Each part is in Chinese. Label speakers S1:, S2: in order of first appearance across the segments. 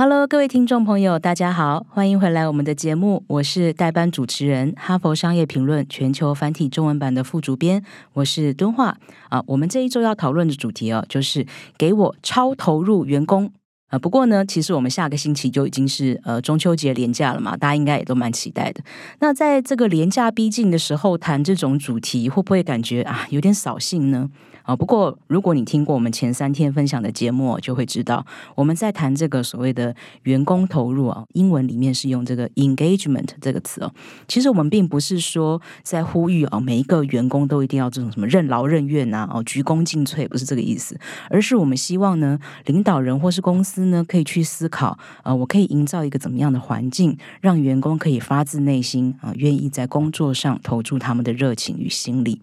S1: Hello，各位听众朋友，大家好，欢迎回来我们的节目，我是代班主持人，哈佛商业评论全球繁体中文版的副主编，我是敦化啊。我们这一周要讨论的主题哦，就是给我超投入员工啊。不过呢，其实我们下个星期就已经是呃中秋节连假了嘛，大家应该也都蛮期待的。那在这个连假逼近的时候谈这种主题，会不会感觉啊有点扫兴呢？啊，不过如果你听过我们前三天分享的节目，就会知道我们在谈这个所谓的员工投入啊，英文里面是用这个 engagement 这个词哦。其实我们并不是说在呼吁啊，每一个员工都一定要这种什么任劳任怨啊，哦鞠躬尽瘁，不是这个意思，而是我们希望呢，领导人或是公司呢，可以去思考，呃，我可以营造一个怎么样的环境，让员工可以发自内心啊，愿意在工作上投注他们的热情与心力。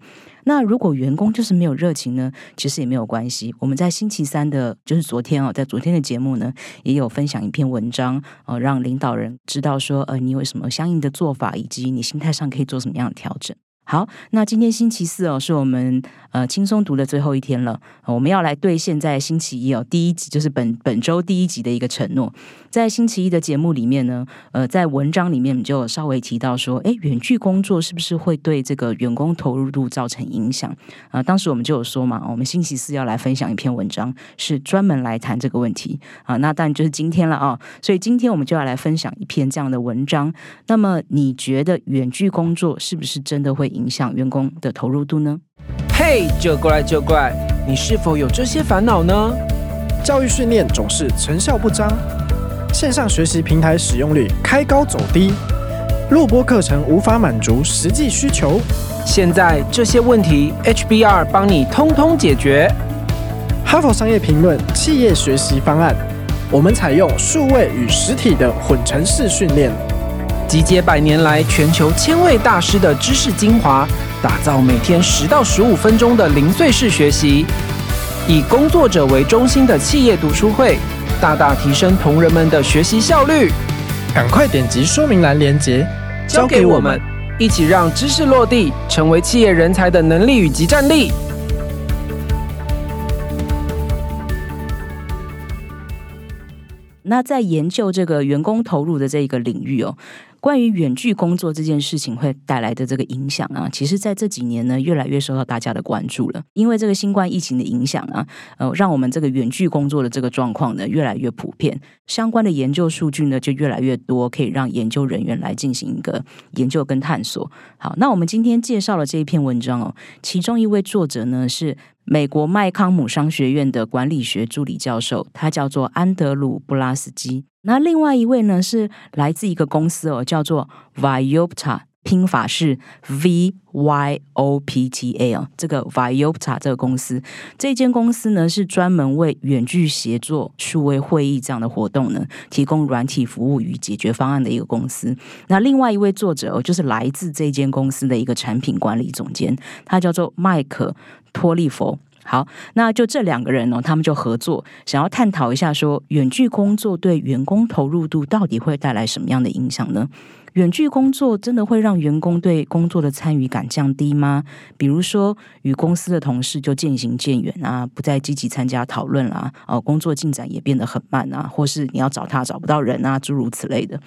S1: 那如果员工就是没有热情呢？其实也没有关系。我们在星期三的，就是昨天哦，在昨天的节目呢，也有分享一篇文章，呃，让领导人知道说，呃，你有什么相应的做法，以及你心态上可以做什么样的调整。好，那今天星期四哦，是我们呃轻松读的最后一天了。我们要来兑现在星期一哦第一集，就是本本周第一集的一个承诺。在星期一的节目里面呢，呃，在文章里面我们就稍微提到说，哎，远距工作是不是会对这个员工投入度造成影响？啊，当时我们就有说嘛，我们星期四要来分享一篇文章，是专门来谈这个问题啊。那当然就是今天了啊，所以今天我们就要来分享一篇这样的文章。那么你觉得远距工作是不是真的会？影响员工的投入度呢？
S2: 嘿，就过来就过来，你是否有这些烦恼呢？
S3: 教育训练总是成效不彰，线上学习平台使用率开高走低，录播课程无法满足实际需求。
S2: 现在这些问题，HBR 帮你通通解决。
S3: 哈佛商业评论企业学习方案，我们采用数位与实体的混成式训练。
S2: 集结百年来全球千位大师的知识精华，打造每天十到十五分钟的零碎式学习，以工作者为中心的企业读书会，大大提升同仁们的学习效率。
S3: 赶快点击说明栏链接，
S2: 交给我们，一起让知识落地，成为企业人才的能力与及战力。
S1: 那在研究这个员工投入的这一个领域哦。关于远距工作这件事情会带来的这个影响啊，其实在这几年呢，越来越受到大家的关注了。因为这个新冠疫情的影响啊，呃，让我们这个远距工作的这个状况呢，越来越普遍。相关的研究数据呢，就越来越多，可以让研究人员来进行一个研究跟探索。好，那我们今天介绍了这一篇文章哦，其中一位作者呢是美国麦康姆商学院的管理学助理教授，他叫做安德鲁布拉斯基。那另外一位呢，是来自一个公司哦，叫做 Viopta 拼法是 V Y O P T A 哦。这个 Vyopta 这个公司，这间公司呢是专门为远距协作、数位会议这样的活动呢，提供软体服务与解决方案的一个公司。那另外一位作者，就是来自这间公司的一个产品管理总监，他叫做麦克托利佛。好，那就这两个人呢，他们就合作，想要探讨一下，说远距工作对员工投入度到底会带来什么样的影响呢？远距工作真的会让员工对工作的参与感降低吗？比如说，与公司的同事就渐行渐远啊，不再积极参加讨论啦，哦，工作进展也变得很慢啊，或是你要找他找不到人啊，诸如此类的。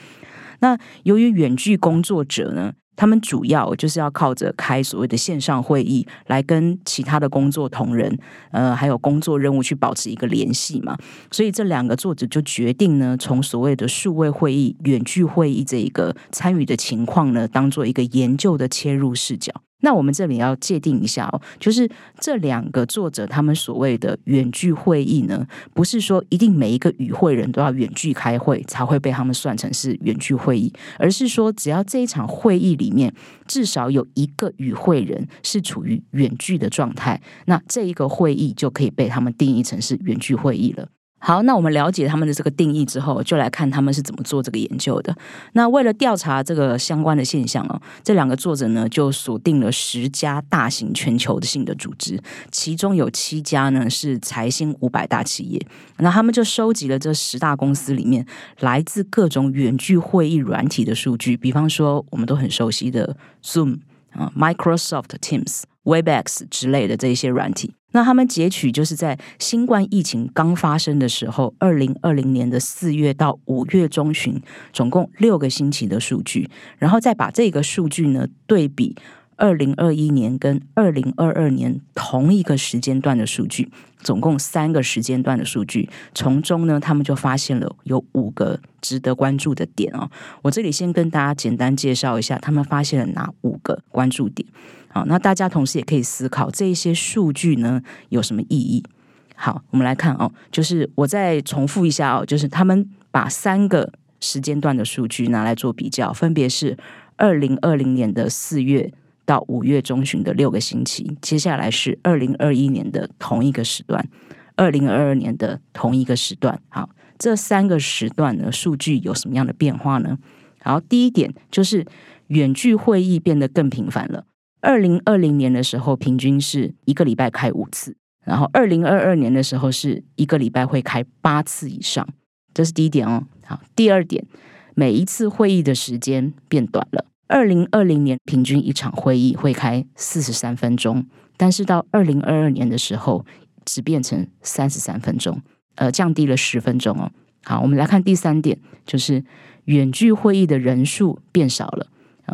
S1: 那由于远距工作者呢？他们主要就是要靠着开所谓的线上会议来跟其他的工作同仁，呃，还有工作任务去保持一个联系嘛。所以这两个作者就决定呢，从所谓的数位会议、远距会议这一个参与的情况呢，当做一个研究的切入视角。那我们这里要界定一下哦，就是这两个作者他们所谓的远距会议呢，不是说一定每一个与会人都要远距开会才会被他们算成是远距会议，而是说只要这一场会议里面至少有一个与会人是处于远距的状态，那这一个会议就可以被他们定义成是远距会议了。好，那我们了解他们的这个定义之后，就来看他们是怎么做这个研究的。那为了调查这个相关的现象哦，这两个作者呢就锁定了十家大型全球性的组织，其中有七家呢是财新五百大企业。那他们就收集了这十大公司里面来自各种远距会议软体的数据，比方说我们都很熟悉的 Zoom 啊、Microsoft Teams、Webex 之类的这些软体。那他们截取就是在新冠疫情刚发生的时候，二零二零年的四月到五月中旬，总共六个星期的数据，然后再把这个数据呢对比二零二一年跟二零二二年同一个时间段的数据，总共三个时间段的数据，从中呢他们就发现了有五个值得关注的点哦。我这里先跟大家简单介绍一下，他们发现了哪五个关注点。好，那大家同时也可以思考这一些数据呢有什么意义？好，我们来看哦，就是我再重复一下哦，就是他们把三个时间段的数据拿来做比较，分别是二零二零年的四月到五月中旬的六个星期，接下来是二零二一年的同一个时段，二零二二年的同一个时段。好，这三个时段的数据有什么样的变化呢？好，第一点就是远距会议变得更频繁了。二零二零年的时候，平均是一个礼拜开五次，然后二零二二年的时候是一个礼拜会开八次以上，这是第一点哦。好，第二点，每一次会议的时间变短了。二零二零年平均一场会议会开四十三分钟，但是到二零二二年的时候只变成三十三分钟，呃，降低了十分钟哦。好，我们来看第三点，就是远距会议的人数变少了。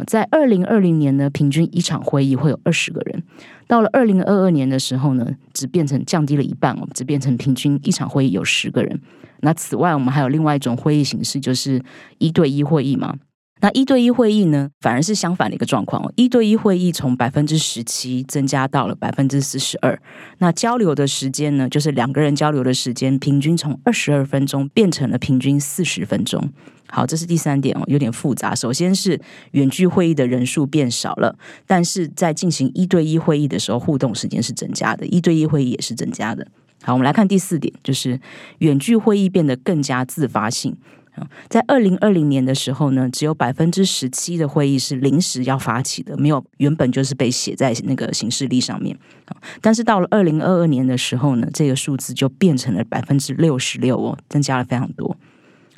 S1: 在二零二零年呢，平均一场会议会有二十个人；到了二零二二年的时候呢，只变成降低了一半哦，只变成平均一场会议有十个人。那此外，我们还有另外一种会议形式，就是一对一会议嘛。那一对一会议呢，反而是相反的一个状况哦。一对一会议从百分之十七增加到了百分之四十二。那交流的时间呢，就是两个人交流的时间，平均从二十二分钟变成了平均四十分钟。好，这是第三点哦，有点复杂。首先是远距会议的人数变少了，但是在进行一对一会议的时候，互动时间是增加的，一对一会议也是增加的。好，我们来看第四点，就是远距会议变得更加自发性。在二零二零年的时候呢，只有百分之十七的会议是临时要发起的，没有原本就是被写在那个行事历上面。但是到了二零二二年的时候呢，这个数字就变成了百分之六十六哦，增加了非常多。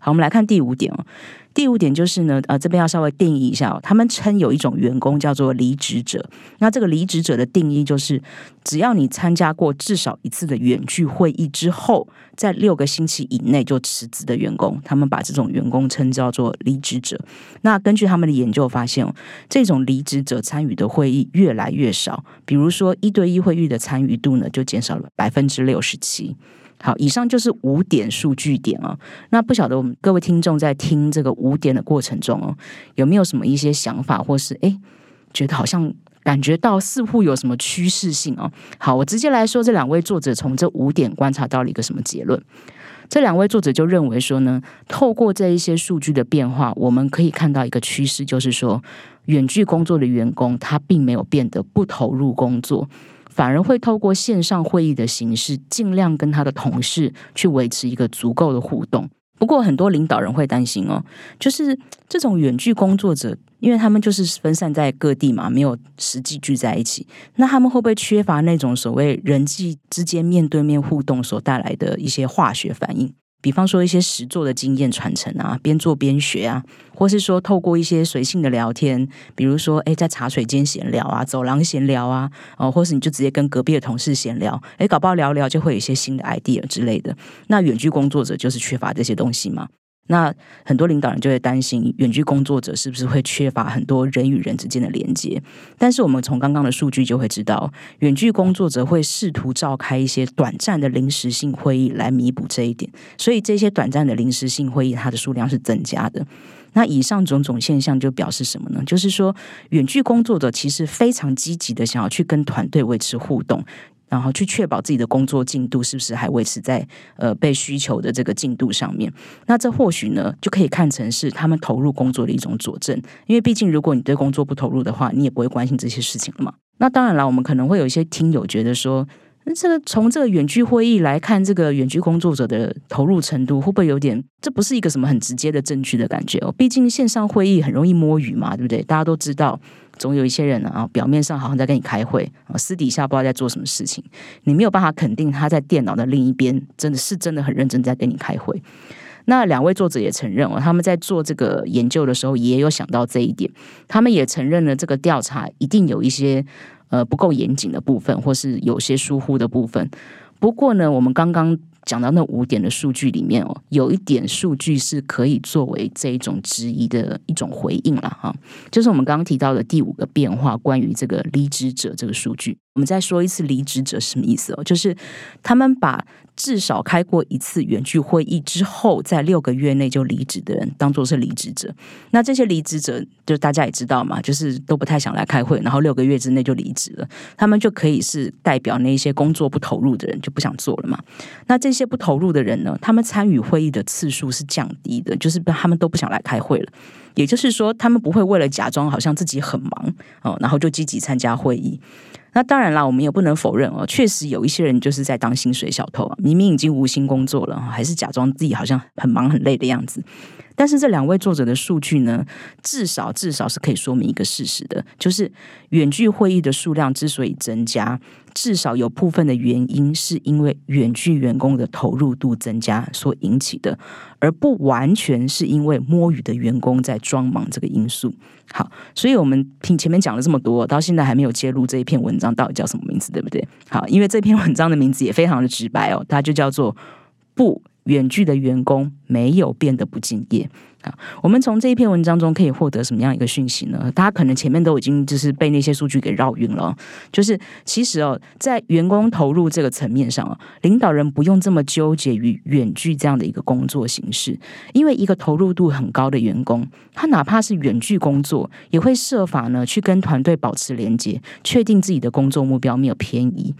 S1: 好，我们来看第五点哦。第五点就是呢，呃，这边要稍微定义一下哦。他们称有一种员工叫做离职者。那这个离职者的定义就是，只要你参加过至少一次的远距会议之后，在六个星期以内就辞职的员工，他们把这种员工称叫做离职者。那根据他们的研究发现哦，这种离职者参与的会议越来越少。比如说一对一会议的参与度呢，就减少了百分之六十七。好，以上就是五点数据点啊。那不晓得我们各位听众在听这个五点的过程中哦，有没有什么一些想法，或是诶觉得好像感觉到似乎有什么趋势性哦？好，我直接来说，这两位作者从这五点观察到了一个什么结论？这两位作者就认为说呢，透过这一些数据的变化，我们可以看到一个趋势，就是说远距工作的员工他并没有变得不投入工作。反而会透过线上会议的形式，尽量跟他的同事去维持一个足够的互动。不过，很多领导人会担心哦，就是这种远距工作者，因为他们就是分散在各地嘛，没有实际聚在一起，那他们会不会缺乏那种所谓人际之间面对面互动所带来的一些化学反应？比方说一些实作的经验传承啊，边做边学啊，或是说透过一些随性的聊天，比如说哎，在茶水间闲聊啊，走廊闲聊啊，哦，或是你就直接跟隔壁的同事闲聊，哎，搞不好聊聊就会有一些新的 idea 之类的。那远距工作者就是缺乏这些东西嘛。那很多领导人就会担心，远距工作者是不是会缺乏很多人与人之间的连接？但是我们从刚刚的数据就会知道，远距工作者会试图召开一些短暂的临时性会议来弥补这一点。所以这些短暂的临时性会议，它的数量是增加的。那以上种种现象就表示什么呢？就是说，远距工作者其实非常积极的想要去跟团队维持互动。然后去确保自己的工作进度是不是还维持在呃被需求的这个进度上面？那这或许呢就可以看成是他们投入工作的一种佐证。因为毕竟如果你对工作不投入的话，你也不会关心这些事情了嘛。那当然了，我们可能会有一些听友觉得说，那这个从这个远距会议来看，这个远距工作者的投入程度会不会有点？这不是一个什么很直接的证据的感觉哦。毕竟线上会议很容易摸鱼嘛，对不对？大家都知道，总有一些人啊，表面上好像在跟你开会，私底下不知道在做什么事情。你没有办法肯定他在电脑的另一边真的是真的很认真在跟你开会。那两位作者也承认哦，他们在做这个研究的时候也有想到这一点，他们也承认了这个调查一定有一些。呃，不够严谨的部分，或是有些疏忽的部分。不过呢，我们刚刚讲到那五点的数据里面哦，有一点数据是可以作为这一种质疑的一种回应了哈，就是我们刚刚提到的第五个变化，关于这个离职者这个数据。我们再说一次，离职者什么意思哦？就是他们把至少开过一次远距会议之后，在六个月内就离职的人，当做是离职者。那这些离职者，就大家也知道嘛，就是都不太想来开会，然后六个月之内就离职了。他们就可以是代表那些工作不投入的人，就不想做了嘛。那这些不投入的人呢，他们参与会议的次数是降低的，就是他们都不想来开会了。也就是说，他们不会为了假装好像自己很忙哦，然后就积极参加会议。那当然啦，我们也不能否认哦，确实有一些人就是在当薪水小偷啊，明明已经无心工作了，还是假装自己好像很忙很累的样子。但是这两位作者的数据呢，至少至少是可以说明一个事实的，就是远距会议的数量之所以增加，至少有部分的原因是因为远距员工的投入度增加所引起的，而不完全是因为摸鱼的员工在装忙这个因素。好，所以我们听前面讲了这么多，到现在还没有揭露这一篇文章到底叫什么名字，对不对？好，因为这篇文章的名字也非常的直白哦，它就叫做不。远距的员工没有变得不敬业啊！我们从这一篇文章中可以获得什么样一个讯息呢？大家可能前面都已经就是被那些数据给绕晕了。就是其实哦，在员工投入这个层面上啊，领导人不用这么纠结于远距这样的一个工作形式，因为一个投入度很高的员工，他哪怕是远距工作，也会设法呢去跟团队保持连接，确定自己的工作目标没有偏移。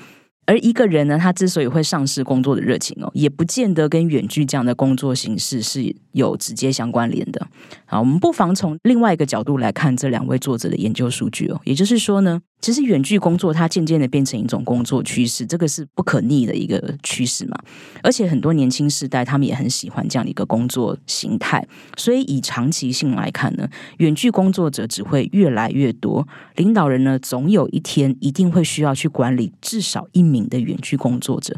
S1: 而一个人呢，他之所以会上失工作的热情哦，也不见得跟远距这样的工作形式是有直接相关联的。好，我们不妨从另外一个角度来看这两位作者的研究数据哦，也就是说呢。其实远距工作它渐渐的变成一种工作趋势，这个是不可逆的一个趋势嘛。而且很多年轻世代他们也很喜欢这样的一个工作形态，所以以长期性来看呢，远距工作者只会越来越多。领导人呢，总有一天一定会需要去管理至少一名的远距工作者。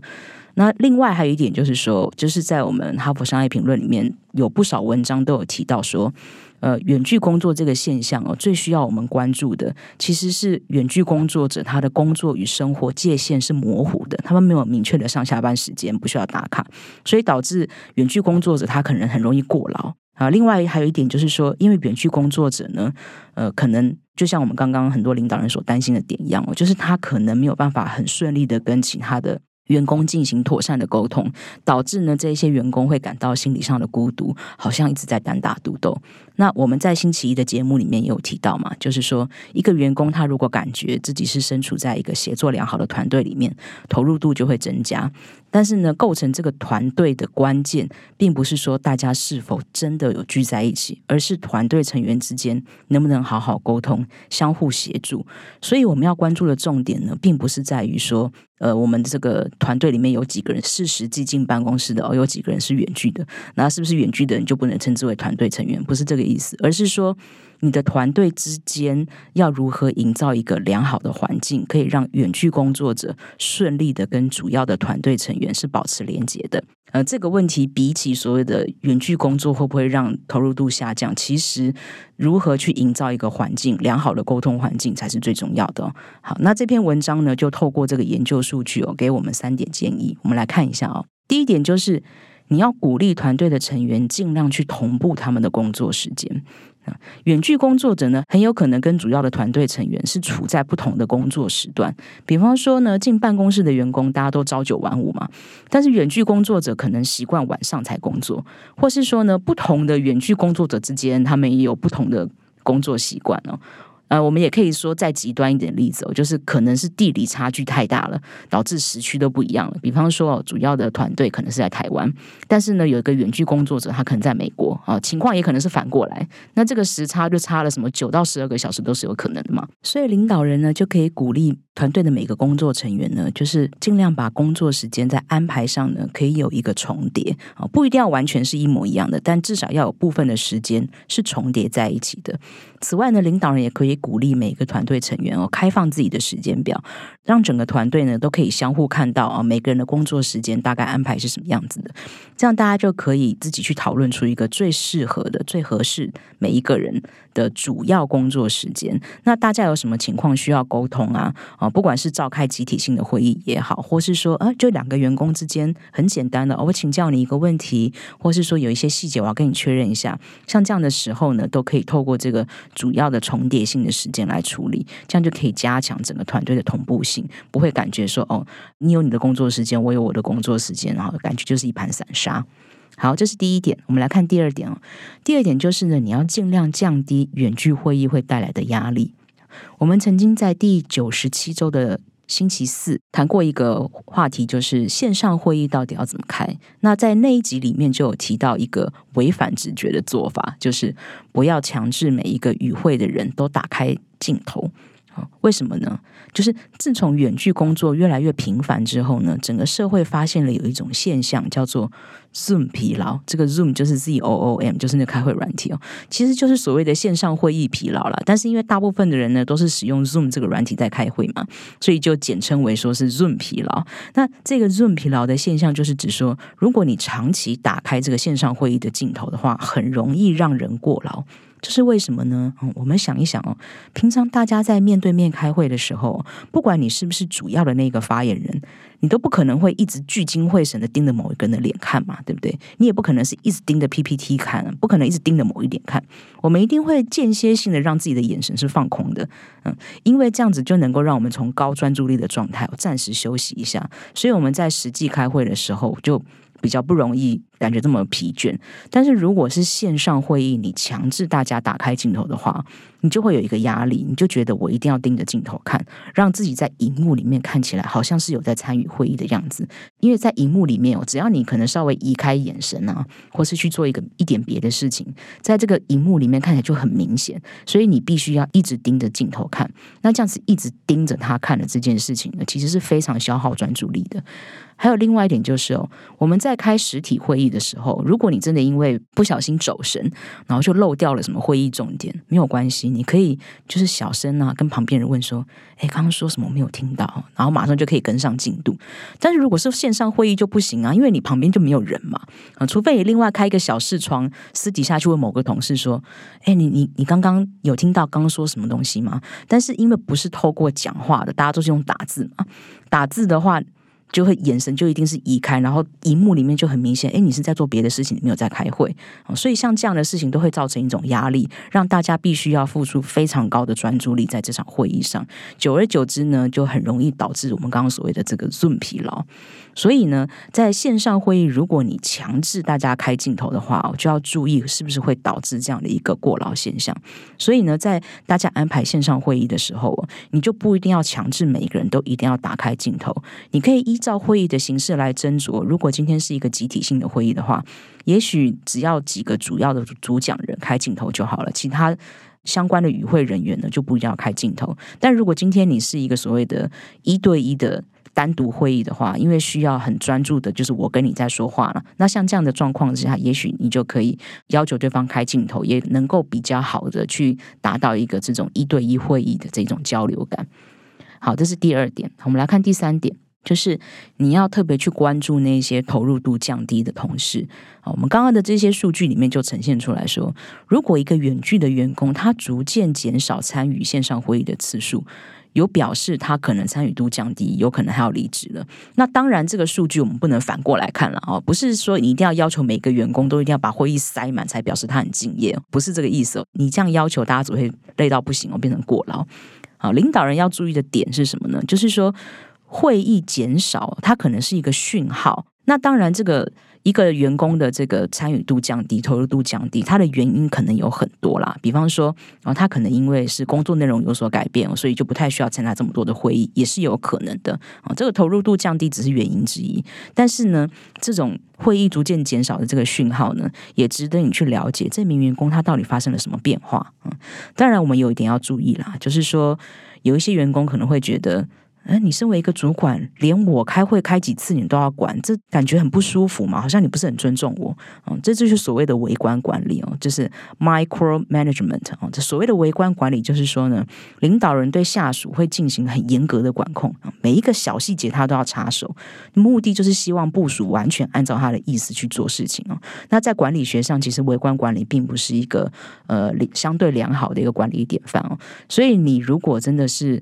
S1: 那另外还有一点就是说，就是在我们哈佛商业评论里面有不少文章都有提到说。呃，远距工作这个现象哦，最需要我们关注的其实是远距工作者他的工作与生活界限是模糊的，他们没有明确的上下班时间，不需要打卡，所以导致远距工作者他可能很容易过劳啊。另外还有一点就是说，因为远距工作者呢，呃，可能就像我们刚刚很多领导人所担心的点一样哦，就是他可能没有办法很顺利的跟其他的。员工进行妥善的沟通，导致呢这一些员工会感到心理上的孤独，好像一直在单打独斗。那我们在星期一的节目里面也有提到嘛，就是说一个员工他如果感觉自己是身处在一个协作良好的团队里面，投入度就会增加。但是呢，构成这个团队的关键，并不是说大家是否真的有聚在一起，而是团队成员之间能不能好好沟通、相互协助。所以我们要关注的重点呢，并不是在于说，呃，我们这个团队里面有几个人是实际进办公室的，哦，有几个人是远距的，那是不是远距的人就不能称之为团队成员？不是这个意思，而是说。你的团队之间要如何营造一个良好的环境，可以让远距工作者顺利的跟主要的团队成员是保持连接的？呃，这个问题比起所谓的远距工作会不会让投入度下降，其实如何去营造一个环境，良好的沟通环境才是最重要的。好，那这篇文章呢，就透过这个研究数据哦，给我们三点建议，我们来看一下哦。第一点就是你要鼓励团队的成员尽量去同步他们的工作时间。远距工作者呢，很有可能跟主要的团队成员是处在不同的工作时段。比方说呢，进办公室的员工大家都朝九晚五嘛，但是远距工作者可能习惯晚上才工作，或是说呢，不同的远距工作者之间，他们也有不同的工作习惯哦。呃，我们也可以说再极端一点例子哦，就是可能是地理差距太大了，导致时区都不一样了。比方说，主要的团队可能是在台湾，但是呢，有一个远距工作者，他可能在美国啊，情况也可能是反过来。那这个时差就差了什么九到十二个小时都是有可能的嘛。所以领导人呢，就可以鼓励。团队的每个工作成员呢，就是尽量把工作时间在安排上呢，可以有一个重叠啊，不一定要完全是一模一样的，但至少要有部分的时间是重叠在一起的。此外呢，领导人也可以鼓励每个团队成员哦，开放自己的时间表，让整个团队呢都可以相互看到啊，每个人的工作时间大概安排是什么样子的，这样大家就可以自己去讨论出一个最适合的、最合适每一个人的主要工作时间。那大家有什么情况需要沟通啊？啊，不管是召开集体性的会议也好，或是说啊，就两个员工之间很简单的，我请教你一个问题，或是说有一些细节我要跟你确认一下，像这样的时候呢，都可以透过这个。主要的重叠性的时间来处理，这样就可以加强整个团队的同步性，不会感觉说哦，你有你的工作时间，我有我的工作时间，然后感觉就是一盘散沙。好，这是第一点。我们来看第二点哦。第二点就是呢，你要尽量降低远距会议会带来的压力。我们曾经在第九十七周的。星期四谈过一个话题，就是线上会议到底要怎么开。那在那一集里面就有提到一个违反直觉的做法，就是不要强制每一个与会的人都打开镜头。为什么呢？就是自从远距工作越来越频繁之后呢，整个社会发现了有一种现象叫做 Zoom 疲劳。这个 Zoom 就是 Z O O M，就是那开会软体哦，其实就是所谓的线上会议疲劳了。但是因为大部分的人呢都是使用 Zoom 这个软体在开会嘛，所以就简称为说是 Zoom 疲劳。那这个 Zoom 疲劳的现象就是指说，如果你长期打开这个线上会议的镜头的话，很容易让人过劳。这是为什么呢？嗯，我们想一想哦，平常大家在面对面开会的时候，不管你是不是主要的那个发言人，你都不可能会一直聚精会神的盯着某一个人的脸看嘛，对不对？你也不可能是一直盯着 PPT 看，不可能一直盯着某一点看。我们一定会间歇性的让自己的眼神是放空的，嗯，因为这样子就能够让我们从高专注力的状态暂时休息一下。所以我们在实际开会的时候就。比较不容易感觉这么疲倦，但是如果是线上会议，你强制大家打开镜头的话，你就会有一个压力，你就觉得我一定要盯着镜头看，让自己在荧幕里面看起来好像是有在参与会议的样子。因为在荧幕里面哦，只要你可能稍微移开眼神啊，或是去做一个一点别的事情，在这个荧幕里面看起来就很明显，所以你必须要一直盯着镜头看。那这样子一直盯着他看的这件事情呢，其实是非常消耗专注力的。还有另外一点就是哦，我们在开实体会议的时候，如果你真的因为不小心走神，然后就漏掉了什么会议重点，没有关系，你可以就是小声啊，跟旁边人问说：“哎，刚刚说什么没有听到？”然后马上就可以跟上进度。但是如果是线上会议就不行啊，因为你旁边就没有人嘛啊，除非你另外开一个小视窗，私底下去问某个同事说：“哎，你你你刚刚有听到刚刚说什么东西吗？”但是因为不是透过讲话的，大家都是用打字嘛，打字的话。就会眼神就一定是移开，然后荧幕里面就很明显，哎，你是在做别的事情，你没有在开会所以像这样的事情都会造成一种压力，让大家必须要付出非常高的专注力在这场会议上。久而久之呢，就很容易导致我们刚刚所谓的这个 Zoom 疲劳。所以呢，在线上会议，如果你强制大家开镜头的话，就要注意是不是会导致这样的一个过劳现象。所以呢，在大家安排线上会议的时候，你就不一定要强制每一个人都一定要打开镜头，你可以依照会议的形式来斟酌。如果今天是一个集体性的会议的话，也许只要几个主要的主讲人开镜头就好了，其他相关的与会人员呢就不一定要开镜头。但如果今天你是一个所谓的一对一的，单独会议的话，因为需要很专注的，就是我跟你在说话了。那像这样的状况之下，也许你就可以要求对方开镜头，也能够比较好的去达到一个这种一对一会议的这种交流感。好，这是第二点。我们来看第三点，就是你要特别去关注那些投入度降低的同事。啊，我们刚刚的这些数据里面就呈现出来说，如果一个远距的员工他逐渐减少参与线上会议的次数。有表示他可能参与度降低，有可能还要离职了。那当然，这个数据我们不能反过来看了哦，不是说你一定要要求每个员工都一定要把会议塞满才表示他很敬业，不是这个意思。你这样要求，大家只会累到不行哦，变成过劳。好，领导人要注意的点是什么呢？就是说会议减少，它可能是一个讯号。那当然，这个。一个员工的这个参与度降低、投入度降低，它的原因可能有很多啦。比方说，啊，他可能因为是工作内容有所改变，所以就不太需要参加这么多的会议，也是有可能的。啊，这个投入度降低只是原因之一，但是呢，这种会议逐渐减少的这个讯号呢，也值得你去了解这名员工他到底发生了什么变化。嗯，当然，我们有一点要注意啦，就是说有一些员工可能会觉得。哎，你身为一个主管，连我开会开几次你都要管，这感觉很不舒服嘛？好像你不是很尊重我。嗯，这就是所谓的微观管理哦，就是 micro management 哦。这所谓的微观管理，就是说呢，领导人对下属会进行很严格的管控，每一个小细节他都要插手，目的就是希望部署完全按照他的意思去做事情哦。那在管理学上，其实微观管理并不是一个呃相对良好的一个管理典范哦。所以你如果真的是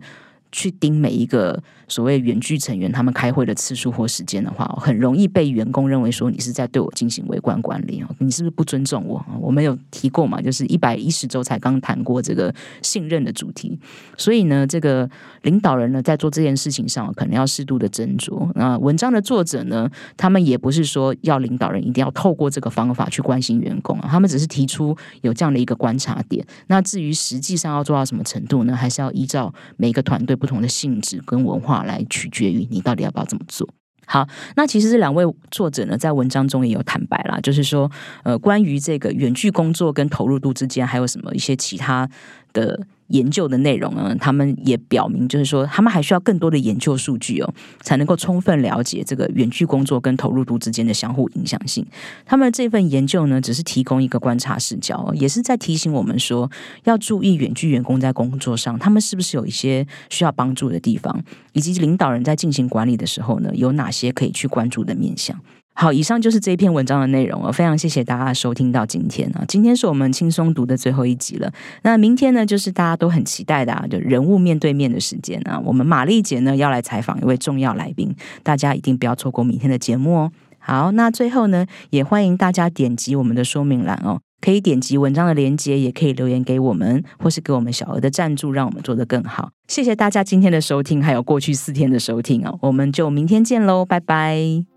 S1: 去盯每一个。所谓远距成员他们开会的次数或时间的话，很容易被员工认为说你是在对我进行微观管理哦，你是不是不尊重我？我们有提过嘛，就是一百一十周才刚谈过这个信任的主题，所以呢，这个领导人呢在做这件事情上，可能要适度的斟酌。那文章的作者呢，他们也不是说要领导人一定要透过这个方法去关心员工啊，他们只是提出有这样的一个观察点。那至于实际上要做到什么程度呢，还是要依照每个团队不不同的性质跟文化。来取决于你到底要不要这么做。好，那其实这两位作者呢，在文章中也有坦白啦，就是说，呃，关于这个远距工作跟投入度之间，还有什么一些其他的。研究的内容呢，他们也表明，就是说，他们还需要更多的研究数据哦，才能够充分了解这个远距工作跟投入度之间的相互影响性。他们这份研究呢，只是提供一个观察视角，也是在提醒我们说，要注意远距员工在工作上，他们是不是有一些需要帮助的地方，以及领导人在进行管理的时候呢，有哪些可以去关注的面向。好，以上就是这一篇文章的内容了。非常谢谢大家收听到今天啊！今天是我们轻松读的最后一集了。那明天呢，就是大家都很期待的啊，就人物面对面的时间啊。我们玛丽姐呢要来采访一位重要来宾，大家一定不要错过明天的节目哦。好，那最后呢，也欢迎大家点击我们的说明栏哦，可以点击文章的链接，也可以留言给我们，或是给我们小额的赞助，让我们做得更好。谢谢大家今天的收听，还有过去四天的收听哦。我们就明天见喽，拜拜。